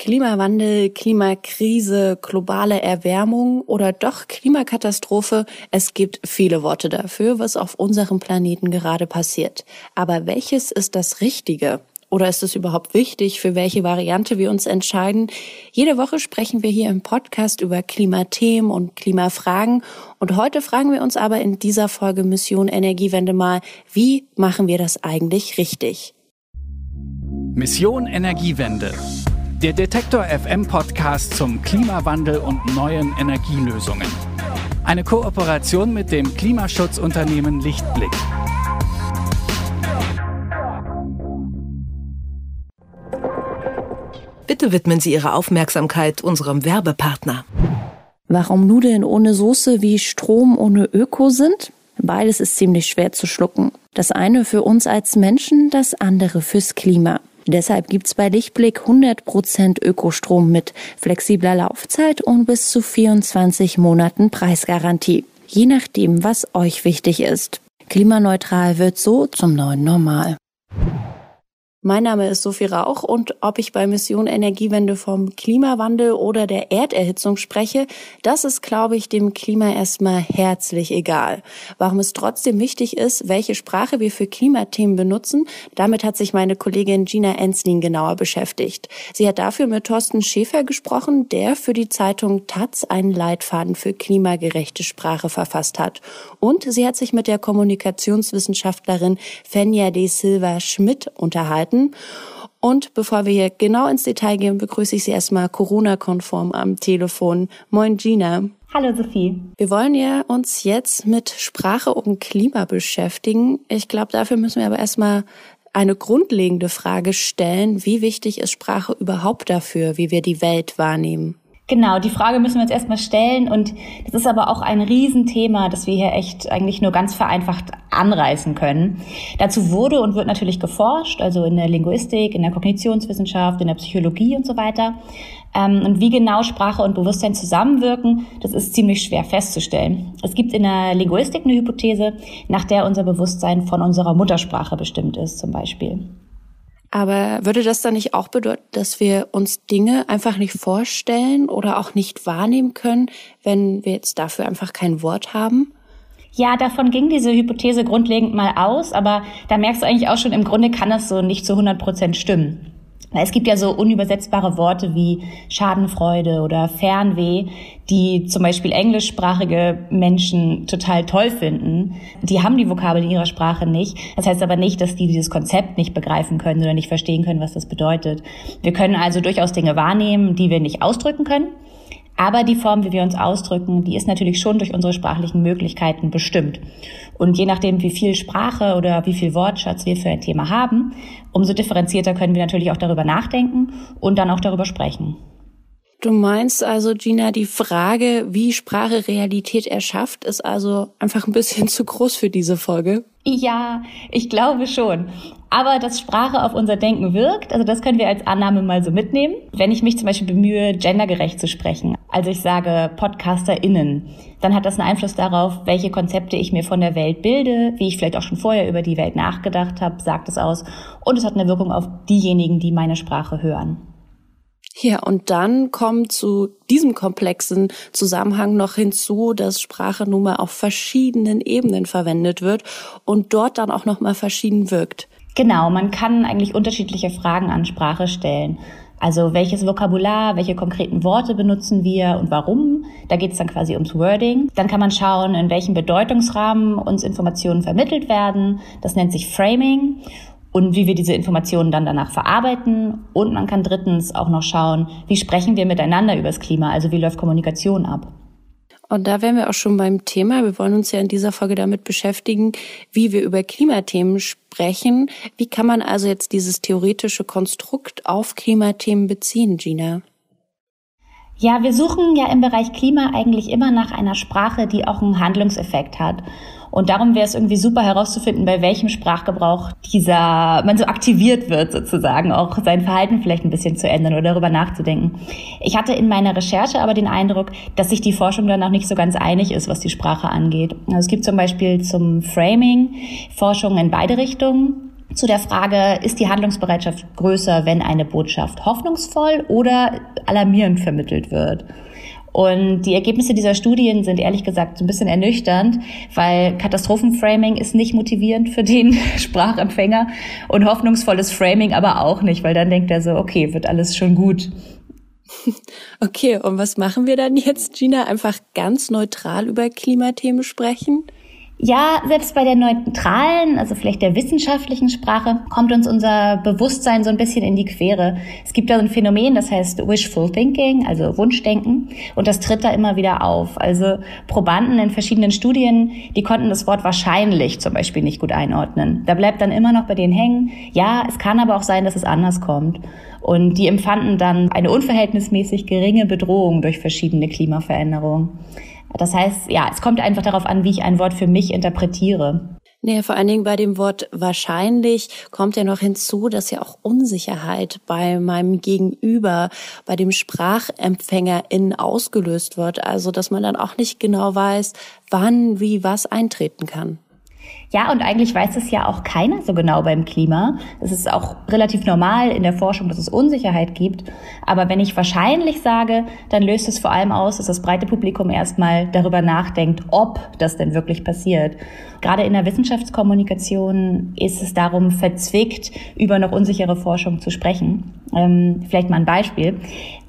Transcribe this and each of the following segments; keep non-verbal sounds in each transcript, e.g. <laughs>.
Klimawandel, Klimakrise, globale Erwärmung oder doch Klimakatastrophe, es gibt viele Worte dafür, was auf unserem Planeten gerade passiert. Aber welches ist das Richtige? Oder ist es überhaupt wichtig, für welche Variante wir uns entscheiden? Jede Woche sprechen wir hier im Podcast über Klimathemen und Klimafragen. Und heute fragen wir uns aber in dieser Folge Mission Energiewende mal, wie machen wir das eigentlich richtig? Mission Energiewende der Detektor FM Podcast zum Klimawandel und neuen Energielösungen. Eine Kooperation mit dem Klimaschutzunternehmen Lichtblick. Bitte widmen Sie Ihre Aufmerksamkeit unserem Werbepartner. Warum Nudeln ohne Soße wie Strom ohne Öko sind? Beides ist ziemlich schwer zu schlucken. Das eine für uns als Menschen, das andere fürs Klima. Deshalb gibt's bei Lichtblick 100% Ökostrom mit flexibler Laufzeit und bis zu 24 Monaten Preisgarantie. Je nachdem, was euch wichtig ist. Klimaneutral wird so zum neuen Normal. Mein Name ist Sophie Rauch und ob ich bei Mission Energiewende vom Klimawandel oder der Erderhitzung spreche, das ist, glaube ich, dem Klima erstmal herzlich egal. Warum es trotzdem wichtig ist, welche Sprache wir für Klimathemen benutzen, damit hat sich meine Kollegin Gina Enslin genauer beschäftigt. Sie hat dafür mit Thorsten Schäfer gesprochen, der für die Zeitung Taz einen Leitfaden für klimagerechte Sprache verfasst hat. Und sie hat sich mit der Kommunikationswissenschaftlerin Fenja de Silva Schmidt unterhalten Monaten. Und bevor wir hier genau ins Detail gehen, begrüße ich Sie erstmal Corona-konform am Telefon. Moin Gina. Hallo Sophie. Wir wollen ja uns jetzt mit Sprache und Klima beschäftigen. Ich glaube, dafür müssen wir aber erstmal eine grundlegende Frage stellen. Wie wichtig ist Sprache überhaupt dafür, wie wir die Welt wahrnehmen? Genau, die Frage müssen wir uns erstmal stellen und das ist aber auch ein Riesenthema, das wir hier echt eigentlich nur ganz vereinfacht anreißen können. Dazu wurde und wird natürlich geforscht, also in der Linguistik, in der Kognitionswissenschaft, in der Psychologie und so weiter. Ähm, und wie genau Sprache und Bewusstsein zusammenwirken, das ist ziemlich schwer festzustellen. Es gibt in der Linguistik eine Hypothese, nach der unser Bewusstsein von unserer Muttersprache bestimmt ist, zum Beispiel. Aber würde das dann nicht auch bedeuten, dass wir uns Dinge einfach nicht vorstellen oder auch nicht wahrnehmen können, wenn wir jetzt dafür einfach kein Wort haben? Ja, davon ging diese Hypothese grundlegend mal aus, aber da merkst du eigentlich auch schon, im Grunde kann das so nicht zu 100 Prozent stimmen. Weil es gibt ja so unübersetzbare Worte wie Schadenfreude oder Fernweh, die zum Beispiel englischsprachige Menschen total toll finden. Die haben die Vokabel in ihrer Sprache nicht. Das heißt aber nicht, dass die dieses Konzept nicht begreifen können oder nicht verstehen können, was das bedeutet. Wir können also durchaus Dinge wahrnehmen, die wir nicht ausdrücken können. Aber die Form, wie wir uns ausdrücken, die ist natürlich schon durch unsere sprachlichen Möglichkeiten bestimmt. Und je nachdem, wie viel Sprache oder wie viel Wortschatz wir für ein Thema haben, umso differenzierter können wir natürlich auch darüber nachdenken und dann auch darüber sprechen. Du meinst also, Gina, die Frage, wie Sprache Realität erschafft, ist also einfach ein bisschen <laughs> zu groß für diese Folge? Ja, ich glaube schon. Aber dass Sprache auf unser Denken wirkt, also das können wir als Annahme mal so mitnehmen. Wenn ich mich zum Beispiel bemühe, gendergerecht zu sprechen, also ich sage PodcasterInnen, dann hat das einen Einfluss darauf, welche Konzepte ich mir von der Welt bilde, wie ich vielleicht auch schon vorher über die Welt nachgedacht habe, sagt es aus. Und es hat eine Wirkung auf diejenigen, die meine Sprache hören. Ja, und dann kommt zu diesem komplexen Zusammenhang noch hinzu, dass Sprache nun mal auf verschiedenen Ebenen verwendet wird und dort dann auch noch mal verschieden wirkt. Genau, man kann eigentlich unterschiedliche Fragen an Sprache stellen. Also welches Vokabular, welche konkreten Worte benutzen wir und warum? Da geht es dann quasi ums Wording. Dann kann man schauen, in welchem Bedeutungsrahmen uns Informationen vermittelt werden. Das nennt sich Framing und wie wir diese Informationen dann danach verarbeiten. Und man kann drittens auch noch schauen, wie sprechen wir miteinander über das Klima, also wie läuft Kommunikation ab. Und da wären wir auch schon beim Thema. Wir wollen uns ja in dieser Folge damit beschäftigen, wie wir über Klimathemen sprechen. Wie kann man also jetzt dieses theoretische Konstrukt auf Klimathemen beziehen, Gina? Ja, wir suchen ja im Bereich Klima eigentlich immer nach einer Sprache, die auch einen Handlungseffekt hat. Und darum wäre es irgendwie super herauszufinden, bei welchem Sprachgebrauch dieser, man so aktiviert wird sozusagen, auch sein Verhalten vielleicht ein bisschen zu ändern oder darüber nachzudenken. Ich hatte in meiner Recherche aber den Eindruck, dass sich die Forschung dann auch nicht so ganz einig ist, was die Sprache angeht. Also es gibt zum Beispiel zum Framing Forschungen in beide Richtungen. zu der Frage, ist die Handlungsbereitschaft größer, wenn eine Botschaft hoffnungsvoll oder alarmierend vermittelt wird? Und die Ergebnisse dieser Studien sind ehrlich gesagt so ein bisschen ernüchternd, weil Katastrophenframing ist nicht motivierend für den <laughs> Sprachempfänger und hoffnungsvolles Framing aber auch nicht, weil dann denkt er so, okay, wird alles schon gut. <laughs> Okay, und was machen wir dann jetzt, Gina? Einfach ganz neutral über Klimathemen sprechen? Ja, selbst bei der neutralen, also vielleicht der wissenschaftlichen Sprache, kommt uns unser Bewusstsein so ein bisschen in die Quere. Es gibt da so ein Phänomen, das heißt Wishful Thinking, also Wunschdenken, und das tritt da immer wieder auf. Also Probanden in verschiedenen Studien, die konnten das Wort wahrscheinlich zum Beispiel nicht gut einordnen. Da bleibt dann immer noch bei denen hängen, ja, es kann aber auch sein, dass es anders kommt. Und die empfanden dann eine unverhältnismäßig geringe Bedrohung durch verschiedene Klimaveränderungen. Das heißt, ja, es kommt einfach darauf an, wie ich ein Wort für mich interpretiere. Nee, vor allen Dingen bei dem Wort wahrscheinlich kommt ja noch hinzu, dass ja auch Unsicherheit bei meinem Gegenüber, bei dem Sprachempfängerin ausgelöst wird. Also, dass man dann auch nicht genau weiß, wann, wie, was eintreten kann. Ja, und eigentlich weiß es ja auch keiner so genau beim Klima. Es ist auch relativ normal in der Forschung, dass es Unsicherheit gibt. Aber wenn ich wahrscheinlich sage, dann löst es vor allem aus, dass das breite Publikum erstmal darüber nachdenkt, ob das denn wirklich passiert. Gerade in der Wissenschaftskommunikation ist es darum verzwickt, über noch unsichere Forschung zu sprechen. Ähm, vielleicht mal ein Beispiel.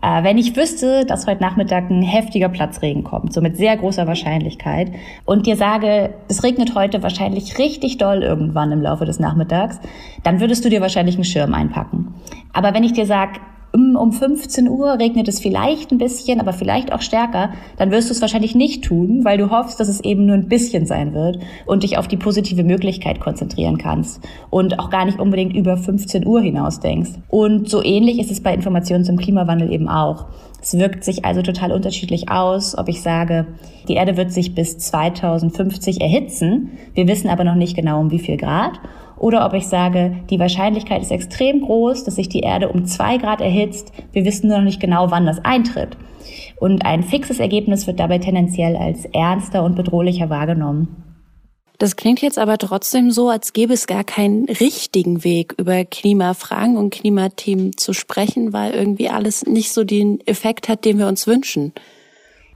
Äh, wenn ich wüsste, dass heute Nachmittag ein heftiger Platzregen kommt, so mit sehr großer Wahrscheinlichkeit, und dir sage, es regnet heute wahrscheinlich richtig doll irgendwann im Laufe des Nachmittags, dann würdest du dir wahrscheinlich einen Schirm einpacken. Aber wenn ich dir sage, um 15 Uhr regnet es vielleicht ein bisschen, aber vielleicht auch stärker, dann wirst du es wahrscheinlich nicht tun, weil du hoffst, dass es eben nur ein bisschen sein wird und dich auf die positive Möglichkeit konzentrieren kannst und auch gar nicht unbedingt über 15 Uhr hinaus denkst. Und so ähnlich ist es bei Informationen zum Klimawandel eben auch. Es wirkt sich also total unterschiedlich aus, ob ich sage, die Erde wird sich bis 2050 erhitzen, wir wissen aber noch nicht genau um wie viel Grad oder ob ich sage, die Wahrscheinlichkeit ist extrem groß, dass sich die Erde um zwei Grad erhitzt. Wir wissen nur noch nicht genau, wann das eintritt. Und ein fixes Ergebnis wird dabei tendenziell als ernster und bedrohlicher wahrgenommen. Das klingt jetzt aber trotzdem so, als gäbe es gar keinen richtigen Weg, über Klimafragen und Klimathemen zu sprechen, weil irgendwie alles nicht so den Effekt hat, den wir uns wünschen.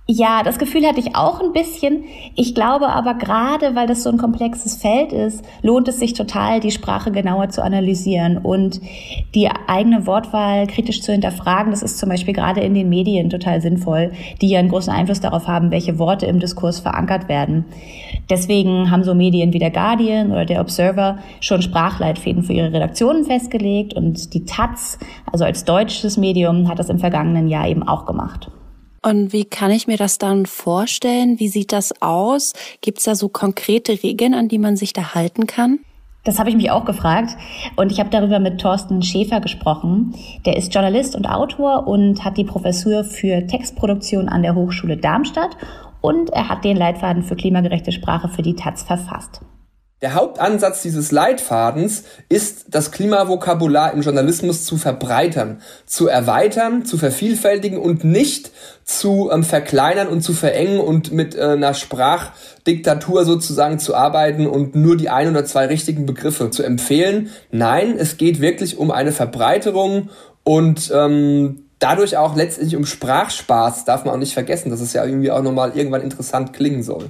Ja, das Gefühl hatte ich auch ein bisschen. Ich glaube aber gerade, weil das so ein komplexes Feld ist, lohnt es sich total, die Sprache genauer zu analysieren und die eigene Wortwahl kritisch zu hinterfragen. Das ist zum Beispiel gerade in den Medien total sinnvoll, die ja einen großen Einfluss darauf haben, welche Worte im Diskurs verankert werden. Deswegen haben so Medien wie der Guardian oder der Observer schon Sprachleitfäden für ihre Redaktionen festgelegt und die Taz, also als deutsches Medium, hat das im vergangenen Jahr eben auch gemacht. Und wie kann ich mir das dann vorstellen? Wie sieht das aus? Gibt es da so konkrete Regeln, an die man sich da halten kann? Das habe ich mich auch gefragt und ich habe darüber mit Thorsten Schäfer gesprochen. Der ist Journalist und Autor und hat die Professur für Textproduktion an der Hochschule Darmstadt und er hat den Leitfaden für klimagerechte Sprache für die Taz verfasst. Der Hauptansatz dieses Leitfadens ist, das Klimavokabular im Journalismus zu verbreitern, zu erweitern, zu vervielfältigen und nicht zu ähm, verkleinern und zu verengen und mit äh, einer Sprachdiktatur sozusagen zu arbeiten und nur die ein oder zwei richtigen Begriffe zu empfehlen. Nein, es geht wirklich um eine Verbreiterung und ähm, dadurch auch letztendlich um Sprachspaß, darf man auch nicht vergessen, dass es ja irgendwie auch nochmal irgendwann interessant klingen soll.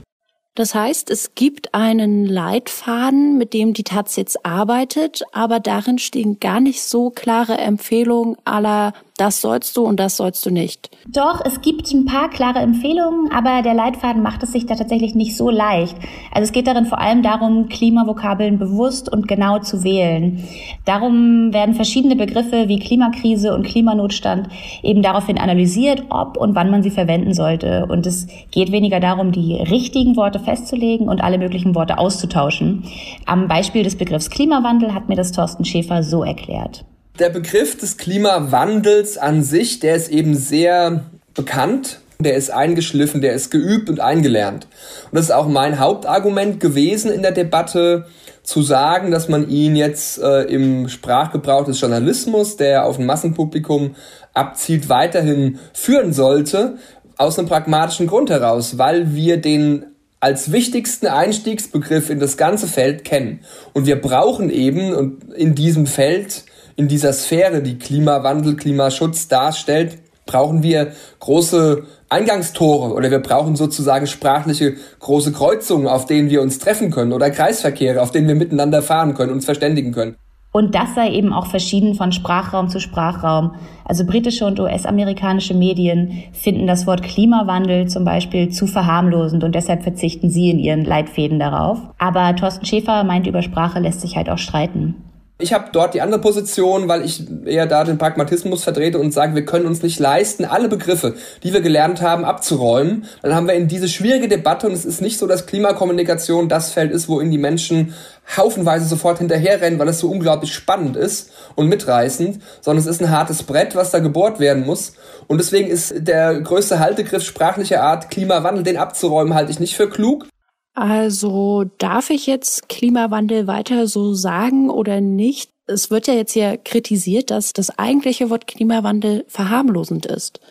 Das heißt, es gibt einen Leitfaden, mit dem die Taz jetzt arbeitet, aber darin stehen gar nicht so klare Empfehlungen aller das sollst du und das sollst du nicht. Doch, es gibt ein paar klare Empfehlungen, aber der Leitfaden macht es sich da tatsächlich nicht so leicht. Also es geht darin vor allem darum, Klimavokabeln bewusst und genau zu wählen. Darum werden verschiedene Begriffe wie Klimakrise und Klimanotstand eben daraufhin analysiert, ob und wann man sie verwenden sollte. Und es geht weniger darum, die richtigen Worte festzulegen und alle möglichen Worte auszutauschen. Am Beispiel des Begriffs Klimawandel hat mir das Thorsten Schäfer so erklärt. Der Begriff des Klimawandels an sich, der ist eben sehr bekannt. Der ist eingeschliffen, der ist geübt und eingelernt. Und das ist auch mein Hauptargument gewesen in der Debatte, zu sagen, dass man ihn jetzt äh, im Sprachgebrauch des Journalismus, der auf ein Massenpublikum abzielt, weiterhin führen sollte, aus einem pragmatischen Grund heraus, weil wir den als wichtigsten Einstiegsbegriff in das ganze Feld kennen. Und wir brauchen eben in diesem Feld, in dieser Sphäre, die Klimawandel, Klimaschutz darstellt, brauchen wir große Eingangstore oder wir brauchen sozusagen sprachliche große Kreuzungen, auf denen wir uns treffen können oder Kreisverkehre, auf denen wir miteinander fahren können, uns verständigen können. Und das sei eben auch verschieden von Sprachraum zu Sprachraum. Also britische und US-amerikanische Medien finden das Wort Klimawandel zum Beispiel zu verharmlosend und deshalb verzichten sie in ihren Leitfäden darauf. Aber Thorsten Schäfer meint, über Sprache lässt sich halt auch streiten. Ich habe dort die andere Position, weil ich eher da den Pragmatismus vertrete und sage, wir können uns nicht leisten, alle Begriffe, die wir gelernt haben, abzuräumen. Dann haben wir in diese schwierige Debatte, und es ist nicht so, dass Klimakommunikation das Feld ist, wo in die Menschen haufenweise sofort hinterherrennen, weil es so unglaublich spannend ist und mitreißend, sondern es ist ein hartes Brett, was da gebohrt werden muss. Und deswegen ist der größte Haltegriff sprachlicher Art, Klimawandel, den abzuräumen, halte ich nicht für klug. Also darf ich jetzt Klimawandel weiter so sagen oder nicht? Es wird ja jetzt hier kritisiert, dass das eigentliche Wort Klimawandel verharmlosend ist.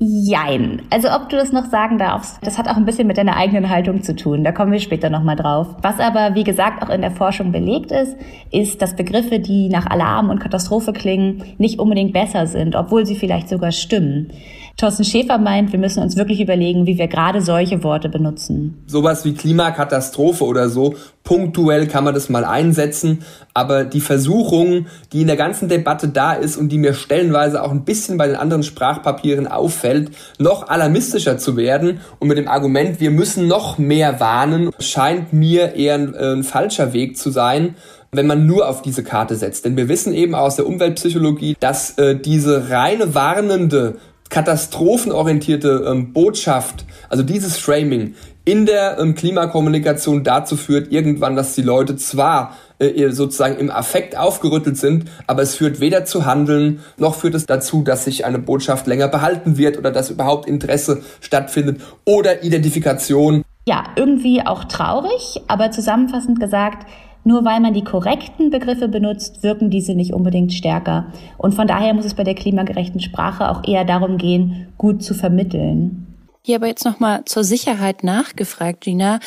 Jein. Also ob du das noch sagen darfst, das hat auch ein bisschen mit deiner eigenen Haltung zu tun. Da kommen wir später nochmal drauf. Was aber, wie gesagt, auch in der Forschung belegt ist, ist, dass Begriffe, die nach Alarm und Katastrophe klingen, nicht unbedingt besser sind, obwohl sie vielleicht sogar stimmen. Thorsten Schäfer meint, wir müssen uns wirklich überlegen, wie wir gerade solche Worte benutzen. Sowas wie Klimakatastrophe oder so, punktuell kann man das mal einsetzen, aber die Versuchung, die in der ganzen Debatte da ist und die mir stellenweise auch ein bisschen bei den anderen Sprachpapieren auffällt, noch alarmistischer zu werden und mit dem Argument, wir müssen noch mehr warnen, scheint mir eher ein, äh, ein falscher Weg zu sein wenn man nur auf diese Karte setzt. Denn wir wissen eben aus der Umweltpsychologie, dass äh, diese reine warnende katastrophenorientierte ähm, Botschaft, also dieses Framing in der ähm, Klimakommunikation dazu führt, irgendwann, dass die Leute zwar äh, sozusagen im Affekt aufgerüttelt sind, aber es führt weder zu Handeln, noch führt es dazu, dass sich eine Botschaft länger behalten wird oder dass überhaupt Interesse stattfindet oder Identifikation. Ja, irgendwie auch traurig, aber zusammenfassend gesagt, nur weil man die korrekten Begriffe benutzt, wirken diese nicht unbedingt stärker. Und von daher muss es bei der klimagerechten Sprache auch eher darum gehen, gut zu vermitteln. Hier aber jetzt nochmal zur Sicherheit nachgefragt, Gina.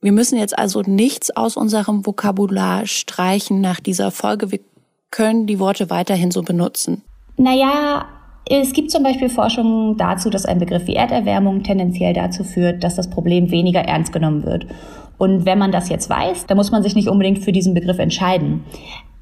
Wir müssen jetzt also nichts aus unserem Vokabular streichen nach dieser Folge. Wir können die Worte weiterhin so benutzen. Naja, es gibt zum Beispiel Forschungen dazu, dass ein Begriff wie Erderwärmung tendenziell dazu führt, dass das Problem weniger ernst genommen wird. Und wenn man das jetzt weiß, dann muss man sich nicht unbedingt für diesen Begriff entscheiden.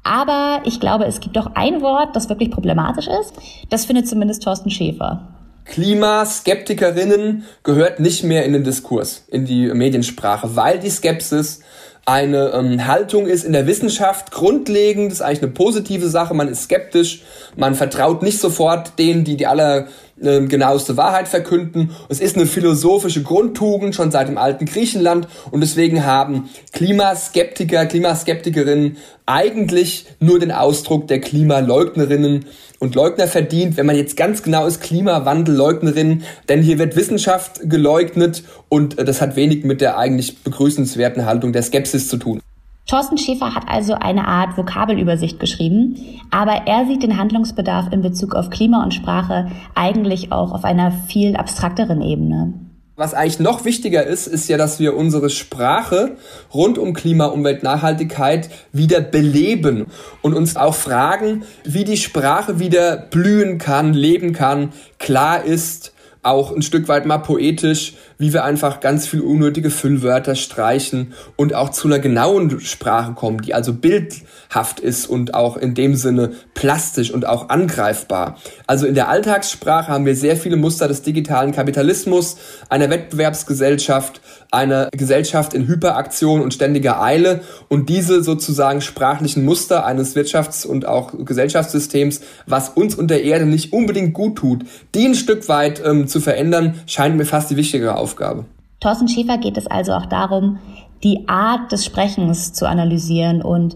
Aber ich glaube, es gibt doch ein Wort, das wirklich problematisch ist. Das findet zumindest Thorsten Schäfer. Klimaskeptikerinnen gehört nicht mehr in den Diskurs, in die Mediensprache, weil die Skepsis eine ähm, Haltung ist in der Wissenschaft grundlegend, ist eigentlich eine positive Sache, man ist skeptisch, man vertraut nicht sofort denen, die die aller äh, genaueste Wahrheit verkünden. Es ist eine philosophische Grundtugend schon seit dem alten Griechenland. Und deswegen haben Klimaskeptiker, Klimaskeptikerinnen eigentlich nur den Ausdruck der Klimaleugnerinnen und Leugner verdient, wenn man jetzt ganz genau ist, Klimawandelleugnerin, denn hier wird Wissenschaft geleugnet und äh, das hat wenig mit der eigentlich begrüßenswerten Haltung der Skepsis zu tun. Thorsten Schäfer hat also eine Art Vokabelübersicht geschrieben, aber er sieht den Handlungsbedarf in Bezug auf Klima und Sprache eigentlich auch auf einer viel abstrakteren Ebene. Was eigentlich noch wichtiger ist, ist ja, dass wir unsere Sprache rund um Klima, Umwelt, Nachhaltigkeit wieder beleben und uns auch fragen, wie die Sprache wieder blühen kann, leben kann, klar ist, auch ein Stück weit mal poetisch, wie wir einfach ganz viel unnötige Füllwörter streichen und auch zu einer genauen Sprache kommen, die also bildhaft ist und auch in dem Sinne plastisch und auch angreifbar. Also in der Alltagssprache haben wir sehr viele Muster des digitalen Kapitalismus, einer Wettbewerbsgesellschaft, einer Gesellschaft in Hyperaktion und ständiger Eile und diese sozusagen sprachlichen Muster eines Wirtschafts- und auch Gesellschaftssystems, was uns und der Erde nicht unbedingt gut tut, die ein Stück weit ähm, zu verändern, scheint mir fast die wichtigere Aufgabe. Thorsten Schäfer geht es also auch darum, die Art des Sprechens zu analysieren und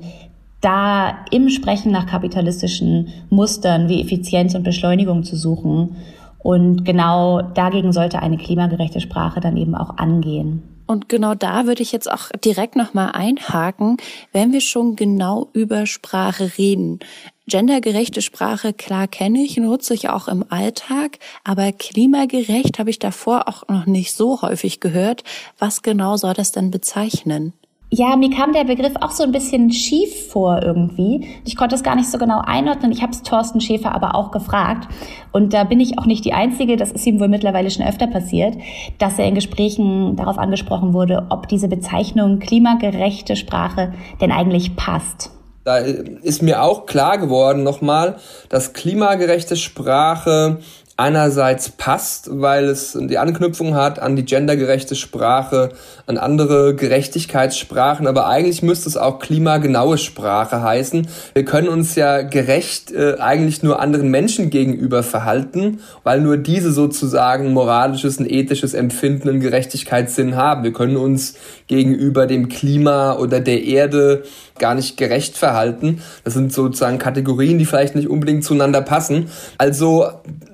da im Sprechen nach kapitalistischen Mustern wie Effizienz und Beschleunigung zu suchen und genau dagegen sollte eine klimagerechte Sprache dann eben auch angehen. Und genau da würde ich jetzt auch direkt nochmal einhaken, wenn wir schon genau über Sprache reden. Gendergerechte Sprache, klar kenne ich, nutze ich auch im Alltag, aber klimagerecht habe ich davor auch noch nicht so häufig gehört. Was genau soll das denn bezeichnen? Ja, mir kam der Begriff auch so ein bisschen schief vor irgendwie. Ich konnte es gar nicht so genau einordnen. Ich habe es Thorsten Schäfer aber auch gefragt. Und da bin ich auch nicht die Einzige, das ist ihm wohl mittlerweile schon öfter passiert, dass er in Gesprächen darauf angesprochen wurde, ob diese Bezeichnung klimagerechte Sprache denn eigentlich passt. Da ist mir auch klar geworden nochmal, dass klimagerechte Sprache einerseits passt, weil es die Anknüpfung hat an die gendergerechte Sprache, an andere Gerechtigkeitssprachen, aber eigentlich müsste es auch klimagenaue Sprache heißen. Wir können uns ja gerecht äh, eigentlich nur anderen Menschen gegenüber verhalten, weil nur diese sozusagen moralisches und ethisches Empfinden und Gerechtigkeitssinn haben. Wir können uns gegenüber dem Klima oder der Erde gar nicht gerecht verhalten. Das sind sozusagen Kategorien, die vielleicht nicht unbedingt zueinander passen. Also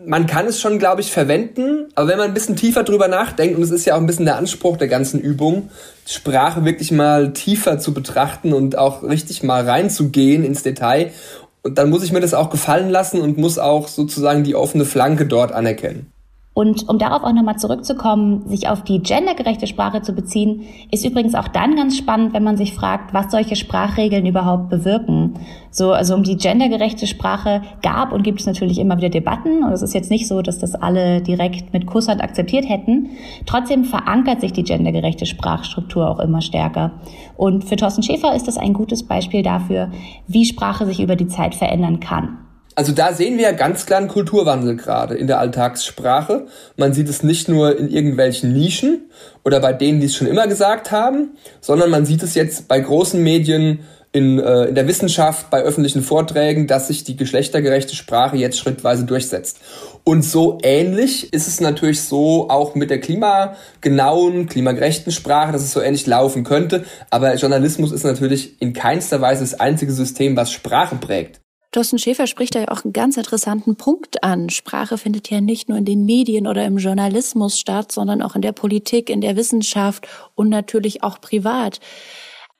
man kann es schon, glaube ich, verwenden, aber wenn man ein bisschen tiefer drüber nachdenkt, und es ist ja auch ein bisschen der Anspruch der ganzen Übung, Sprache wirklich mal tiefer zu betrachten und auch richtig mal reinzugehen ins Detail, und dann muss ich mir das auch gefallen lassen und muss auch sozusagen die offene Flanke dort anerkennen. Und um darauf auch nochmal zurückzukommen, sich auf die gendergerechte Sprache zu beziehen, ist übrigens auch dann ganz spannend, wenn man sich fragt, was solche Sprachregeln überhaupt bewirken. So, also um die gendergerechte Sprache gab und gibt es natürlich immer wieder Debatten. Und es ist jetzt nicht so, dass das alle direkt mit Kusshand akzeptiert hätten. Trotzdem verankert sich die gendergerechte Sprachstruktur auch immer stärker. Und für Thorsten Schäfer ist das ein gutes Beispiel dafür, wie Sprache sich über die Zeit verändern kann. Also da sehen wir ja ganz klar einen Kulturwandel gerade in der Alltagssprache. Man sieht es nicht nur in irgendwelchen Nischen oder bei denen, die es schon immer gesagt haben, sondern man sieht es jetzt bei großen Medien, in, äh, in der Wissenschaft, bei öffentlichen Vorträgen, dass sich die geschlechtergerechte Sprache jetzt schrittweise durchsetzt. Und so ähnlich ist es natürlich so auch mit der klimagenauen, klimagerechten Sprache, dass es so ähnlich laufen könnte. Aber Journalismus ist natürlich in keinster Weise das einzige System, was Sprache prägt. Thorsten Schäfer spricht da ja auch einen ganz interessanten Punkt an. Sprache findet ja nicht nur in den Medien oder im Journalismus statt, sondern auch in der Politik, in der Wissenschaft und natürlich auch privat.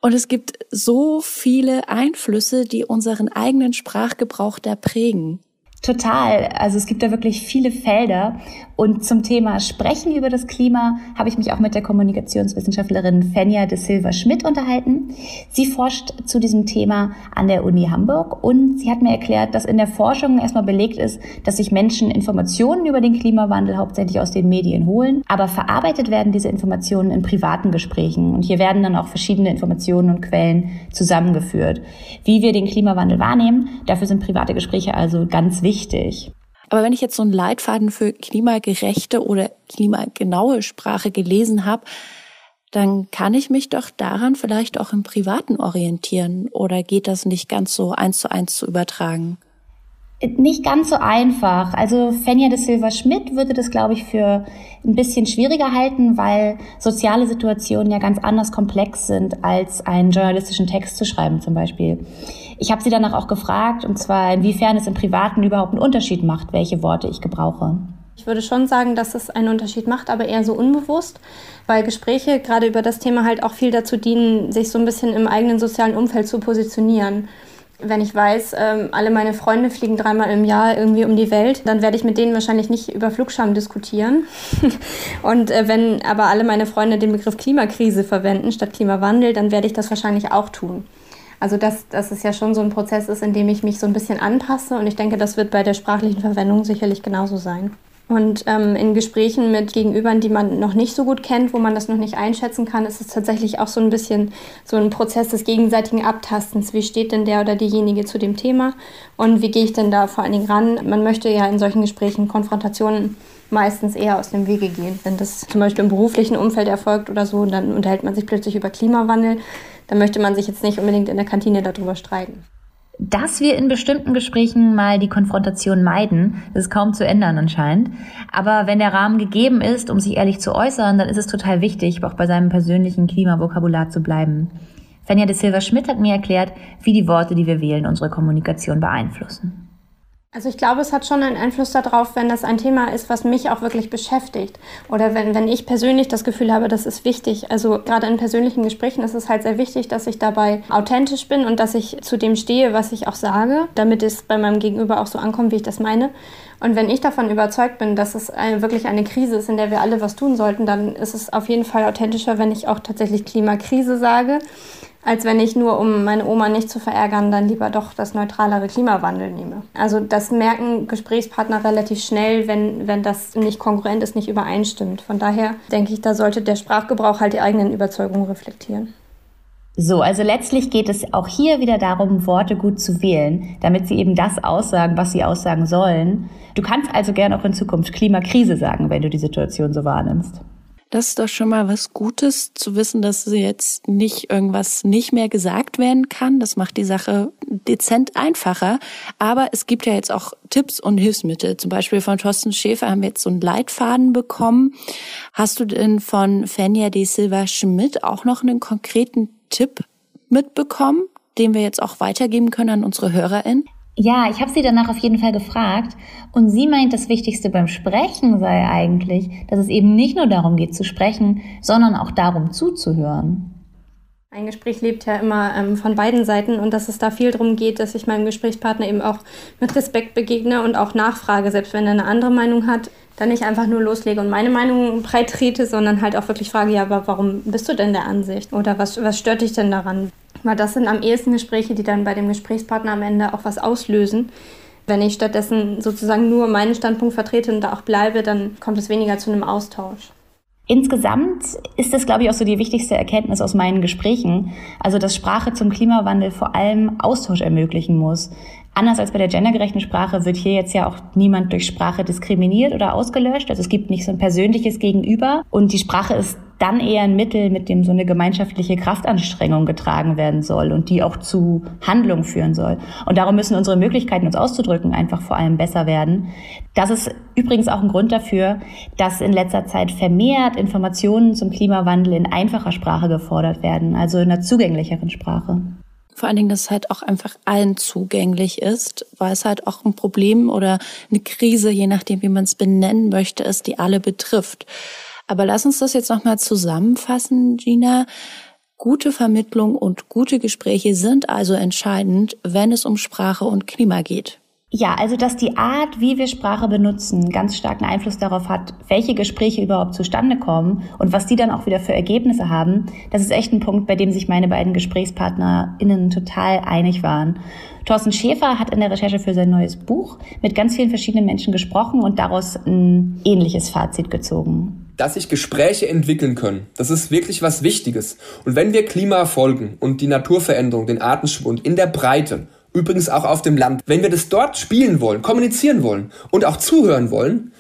Und es gibt so viele Einflüsse, die unseren eigenen Sprachgebrauch da prägen. Total. Also es gibt da wirklich viele Felder. Und zum Thema Sprechen über das Klima habe ich mich auch mit der Kommunikationswissenschaftlerin Fenja de Silva Schmidt unterhalten. Sie forscht zu diesem Thema an der Uni Hamburg und sie hat mir erklärt, dass in der Forschung erstmal belegt ist, dass sich Menschen Informationen über den Klimawandel hauptsächlich aus den Medien holen, aber verarbeitet werden diese Informationen in privaten Gesprächen. Und hier werden dann auch verschiedene Informationen und Quellen zusammengeführt. Wie wir den Klimawandel wahrnehmen, dafür sind private Gespräche also ganz wichtig wichtig. Aber wenn ich jetzt so einen Leitfaden für klimagerechte oder klimagenaue Sprache gelesen habe, dann kann ich mich doch daran vielleicht auch im Privaten orientieren. Oder geht das nicht ganz so eins zu eins zu übertragen? Nicht ganz so einfach. Also Fenja de Silva Schmidt würde das, glaube ich, für ein bisschen schwieriger halten, weil soziale Situationen ja ganz anders komplex sind, als einen journalistischen Text zu schreiben zum Beispiel. Ich habe sie danach auch gefragt, und zwar inwiefern es im Privaten überhaupt einen Unterschied macht, welche Worte ich gebrauche. Ich würde schon sagen, dass es einen Unterschied macht, aber eher so unbewusst, weil Gespräche gerade über das Thema halt auch viel dazu dienen, sich so ein bisschen im eigenen sozialen Umfeld zu positionieren. Wenn ich weiß, ähm, alle meine Freunde fliegen dreimal im Jahr irgendwie um die Welt, dann werde ich mit denen wahrscheinlich nicht über Flugscham diskutieren. <laughs> Und äh, wenn aber alle meine Freunde den Begriff Klimakrise verwenden statt Klimawandel, dann werde ich das wahrscheinlich auch tun. Also dass, dass es ja schon so ein Prozess ist, in dem ich mich so ein bisschen anpasse und ich denke, das wird bei der sprachlichen Verwendung sicherlich genauso sein. Und ähm, in Gesprächen mit Gegenübern, die man noch nicht so gut kennt, wo man das noch nicht einschätzen kann, ist es tatsächlich auch so ein bisschen so ein Prozess des gegenseitigen Abtastens. Wie steht denn der oder diejenige zu dem Thema und wie gehe ich denn da vor allen Dingen ran? Man möchte ja in solchen Gesprächen Konfrontationen meistens eher aus dem Wege gehen. Wenn das zum Beispiel im beruflichen Umfeld erfolgt oder so, dann unterhält man sich plötzlich über Klimawandel, dann möchte man sich jetzt nicht unbedingt in der Kantine darüber streiten. Dass wir in bestimmten Gesprächen mal die Konfrontation meiden, ist kaum zu ändern anscheinend. Aber wenn der Rahmen gegeben ist, um sich ehrlich zu äußern, dann ist es total wichtig, auch bei seinem persönlichen Klimavokabular zu bleiben. Fenja de Silva Schmidt hat mir erklärt, wie die Worte, die wir wählen, unsere Kommunikation beeinflussen. Also ich glaube, es hat schon einen Einfluss darauf, wenn das ein Thema ist, was mich auch wirklich beschäftigt. Oder wenn, wenn ich persönlich das Gefühl habe, das ist wichtig. Also gerade in persönlichen Gesprächen ist es halt sehr wichtig, dass ich dabei authentisch bin und dass ich zu dem stehe, was ich auch sage, damit es bei meinem Gegenüber auch so ankommt, wie ich das meine. Und wenn ich davon überzeugt bin, dass es wirklich eine Krise ist, in der wir alle was tun sollten, dann ist es auf jeden Fall authentischer, wenn ich auch tatsächlich Klimakrise sage als wenn ich nur, um meine Oma nicht zu verärgern, dann lieber doch das neutralere Klimawandel nehme. Also das merken Gesprächspartner relativ schnell, wenn, wenn das nicht konkurrent ist, nicht übereinstimmt. Von daher denke ich, da sollte der Sprachgebrauch halt die eigenen Überzeugungen reflektieren. So, also letztlich geht es auch hier wieder darum, Worte gut zu wählen, damit sie eben das aussagen, was sie aussagen sollen. Du kannst also gerne auch in Zukunft Klimakrise sagen, wenn du die Situation so wahrnimmst. Das ist doch schon mal was Gutes zu wissen, dass jetzt nicht irgendwas nicht mehr gesagt werden kann. Das macht die Sache dezent einfacher. Aber es gibt ja jetzt auch Tipps und Hilfsmittel. Zum Beispiel von Thorsten Schäfer haben wir jetzt so einen Leitfaden bekommen. Hast du denn von Fenja de Silva Schmidt auch noch einen konkreten Tipp mitbekommen, den wir jetzt auch weitergeben können an unsere HörerInnen? Ja, ich habe sie danach auf jeden Fall gefragt und sie meint, das Wichtigste beim Sprechen sei eigentlich, dass es eben nicht nur darum geht zu sprechen, sondern auch darum zuzuhören. Ein Gespräch lebt ja immer ähm, von beiden Seiten und dass es da viel darum geht, dass ich meinem Gesprächspartner eben auch mit Respekt begegne und auch nachfrage, selbst wenn er eine andere Meinung hat, dann nicht einfach nur loslege und meine Meinung breit trete, sondern halt auch wirklich frage, ja, aber warum bist du denn der Ansicht? Oder was, was stört dich denn daran? Weil das sind am ehesten Gespräche, die dann bei dem Gesprächspartner am Ende auch was auslösen. Wenn ich stattdessen sozusagen nur meinen Standpunkt vertrete und da auch bleibe, dann kommt es weniger zu einem Austausch. Insgesamt ist das, glaube ich, auch so die wichtigste Erkenntnis aus meinen Gesprächen. Also, dass Sprache zum Klimawandel vor allem Austausch ermöglichen muss. Anders als bei der gendergerechten Sprache wird hier jetzt ja auch niemand durch Sprache diskriminiert oder ausgelöscht. Also es gibt nicht so ein persönliches Gegenüber. Und die Sprache ist dann eher ein Mittel, mit dem so eine gemeinschaftliche Kraftanstrengung getragen werden soll und die auch zu Handlung führen soll. Und darum müssen unsere Möglichkeiten, uns auszudrücken, einfach vor allem besser werden. Das ist übrigens auch ein Grund dafür, dass in letzter Zeit vermehrt Informationen zum Klimawandel in einfacher Sprache gefordert werden, also in einer zugänglicheren Sprache. Vor allen Dingen, dass es halt auch einfach allen zugänglich ist, weil es halt auch ein Problem oder eine Krise, je nachdem, wie man es benennen möchte, ist, die alle betrifft. Aber lass uns das jetzt nochmal zusammenfassen, Gina. Gute Vermittlung und gute Gespräche sind also entscheidend, wenn es um Sprache und Klima geht. Ja, also dass die Art, wie wir Sprache benutzen, ganz starken Einfluss darauf hat, welche Gespräche überhaupt zustande kommen und was die dann auch wieder für Ergebnisse haben, das ist echt ein Punkt, bei dem sich meine beiden GesprächspartnerInnen total einig waren. Thorsten Schäfer hat in der Recherche für sein neues Buch mit ganz vielen verschiedenen Menschen gesprochen und daraus ein ähnliches Fazit gezogen dass sich Gespräche entwickeln können. Das ist wirklich was Wichtiges. Und wenn wir Klima folgen und die Naturveränderung, den Artenschwund in der Breite übrigens auch auf dem Land. Wenn wir das dort spielen wollen, kommunizieren wollen und auch zuhören wollen,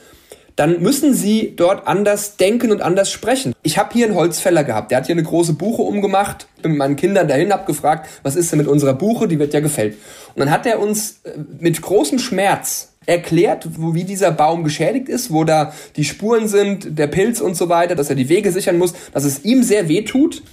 dann müssen sie dort anders denken und anders sprechen. Ich habe hier einen Holzfäller gehabt, der hat hier eine große Buche umgemacht, bin mit meinen Kindern dahin, hab gefragt, was ist denn mit unserer Buche, die wird ja gefällt. Und dann hat er uns äh, mit großem Schmerz erklärt, wo, wie dieser Baum geschädigt ist, wo da die Spuren sind, der Pilz und so weiter, dass er die Wege sichern muss, dass es ihm sehr weh tut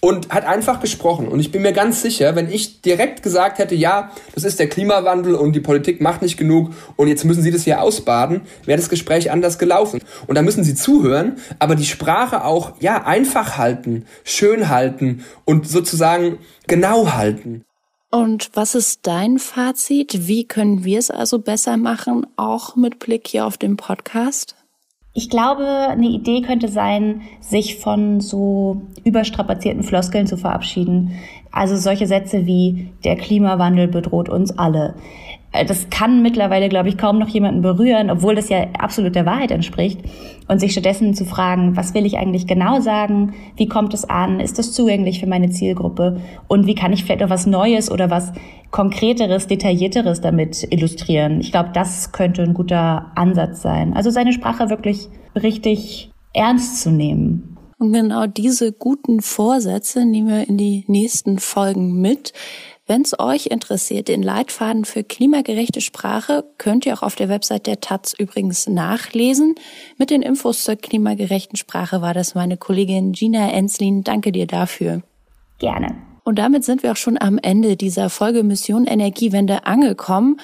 und hat einfach gesprochen. Und ich bin mir ganz sicher, wenn ich direkt gesagt hätte, ja, das ist der Klimawandel und die Politik macht nicht genug und jetzt müssen Sie das hier ausbaden, wäre das Gespräch anders gelaufen. Und da müssen Sie zuhören, aber die Sprache auch, ja, einfach halten, schön halten und sozusagen genau halten. Und was ist dein Fazit? Wie können wir es also besser machen, auch mit Blick hier auf den Podcast? Ich glaube, eine Idee könnte sein, sich von so überstrapazierten Floskeln zu verabschieden. Also solche Sätze wie der Klimawandel bedroht uns alle. Äh, das kann mittlerweile, glaube ich, kaum noch jemanden berühren, obwohl das ja absolut der Wahrheit entspricht. Und sich stattdessen zu fragen, was will ich eigentlich genau sagen? Wie kommt es an? Ist das zugänglich für meine Zielgruppe? Und wie kann ich vielleicht auch was Neues oder was Konkreteres, Detaillierteres damit illustrieren? Ich glaube, das könnte ein guter Ansatz sein. Also seine Sprache wirklich richtig ernst zu nehmen. Und genau diese guten Vorsätze nehmen wir in die nächsten Folgen mit. Wenn es euch interessiert, den Leitfaden für klimagerechte Sprache könnt ihr auch auf der Website der Taz übrigens nachlesen. Mit den Infos zur klimagerechten Sprache war das meine Kollegin Gina Enslin. Danke dir dafür. Gerne. Und damit sind wir auch schon am Ende dieser Folge Mission Energiewende angekommen.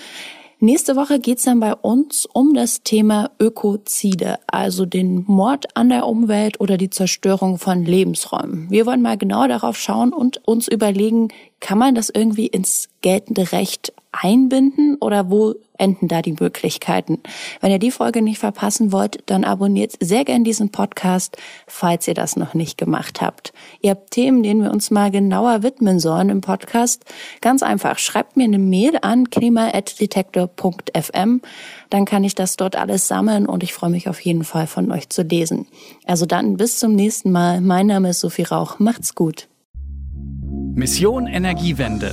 Nächste Woche geht's dann bei uns um das Thema Ökozide, also den Mord an der Umwelt oder die Zerstörung von Lebensräumen. Wir wollen mal genau darauf schauen und uns überlegen, kann man das irgendwie ins geltende Recht einbinden oder wo enden da die Möglichkeiten? Wenn ihr die Folge nicht verpassen wollt, dann abonniert sehr gern diesen Podcast, falls ihr das noch nicht gemacht habt. Ihr habt Themen, denen wir uns mal genauer widmen sollen im Podcast. Ganz einfach, schreibt mir eine Mail an klima.detektor.fm, dann kann ich das dort alles sammeln und ich freue mich auf jeden Fall von euch zu lesen. Also dann bis zum nächsten Mal. Mein Name ist Sophie Rauch. Macht's gut. Mission Energiewende.